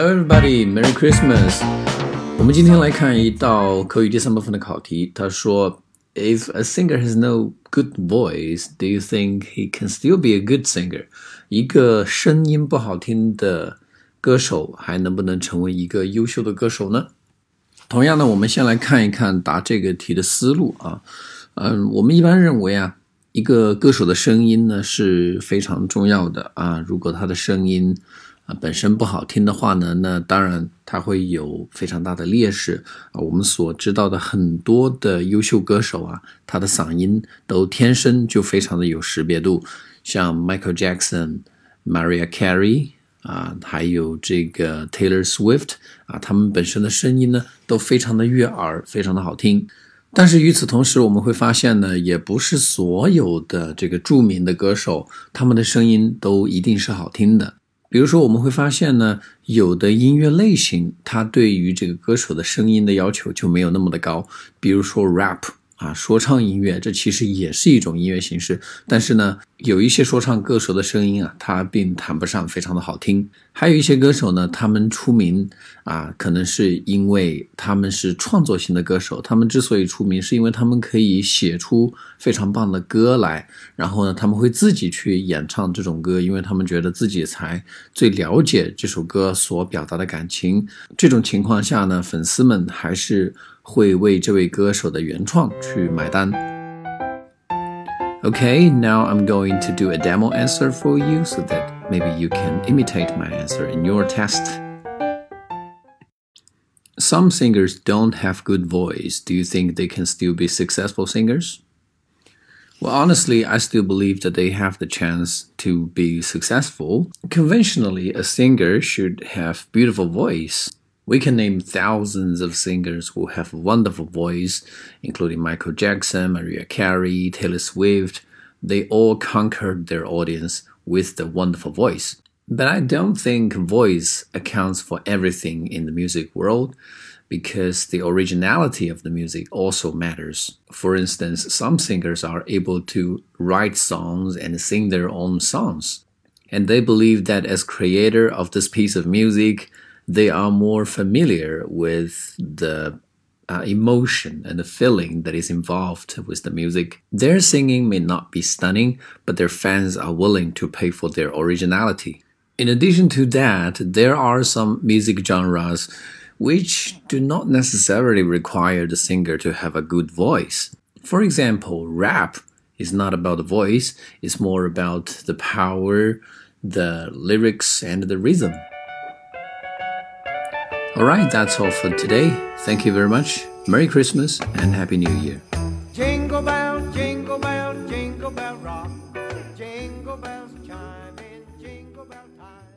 Hello, everybody! Merry Christmas! 我们今天来看一道口语第三部分的考题。他说：“If a singer has no good voice, do you think he can still be a good singer？” 一个声音不好听的歌手还能不能成为一个优秀的歌手呢？同样呢，我们先来看一看答这个题的思路啊。嗯，我们一般认为啊，一个歌手的声音呢是非常重要的啊。如果他的声音啊，本身不好听的话呢，那当然它会有非常大的劣势啊。我们所知道的很多的优秀歌手啊，他的嗓音都天生就非常的有识别度，像 Michael Jackson、Mariah Carey 啊，还有这个 Taylor Swift 啊，他们本身的声音呢都非常的悦耳，非常的好听。但是与此同时，我们会发现呢，也不是所有的这个著名的歌手，他们的声音都一定是好听的。比如说，我们会发现呢，有的音乐类型，它对于这个歌手的声音的要求就没有那么的高。比如说 rap。啊，说唱音乐这其实也是一种音乐形式，但是呢，有一些说唱歌手的声音啊，他并谈不上非常的好听。还有一些歌手呢，他们出名啊，可能是因为他们是创作型的歌手。他们之所以出名，是因为他们可以写出非常棒的歌来，然后呢，他们会自己去演唱这种歌，因为他们觉得自己才最了解这首歌所表达的感情。这种情况下呢，粉丝们还是。会为这位歌手的原创去买单。Okay, now I'm going to do a demo answer for you so that maybe you can imitate my answer in your test. Some singers don't have good voice. Do you think they can still be successful singers? Well, honestly, I still believe that they have the chance to be successful. Conventionally, a singer should have beautiful voice. We can name thousands of singers who have a wonderful voice, including Michael Jackson, Mariah Carey, Taylor Swift. They all conquered their audience with the wonderful voice. But I don't think voice accounts for everything in the music world because the originality of the music also matters. For instance, some singers are able to write songs and sing their own songs. And they believe that as creator of this piece of music, they are more familiar with the uh, emotion and the feeling that is involved with the music. Their singing may not be stunning, but their fans are willing to pay for their originality. In addition to that, there are some music genres which do not necessarily require the singer to have a good voice. For example, rap is not about the voice, it's more about the power, the lyrics, and the rhythm. Alright, that's all for today. Thank you very much. Merry Christmas and Happy New Year. Jingle bell, jingle bell, jingle bell rock. Jingle bells chime in jingle bell time.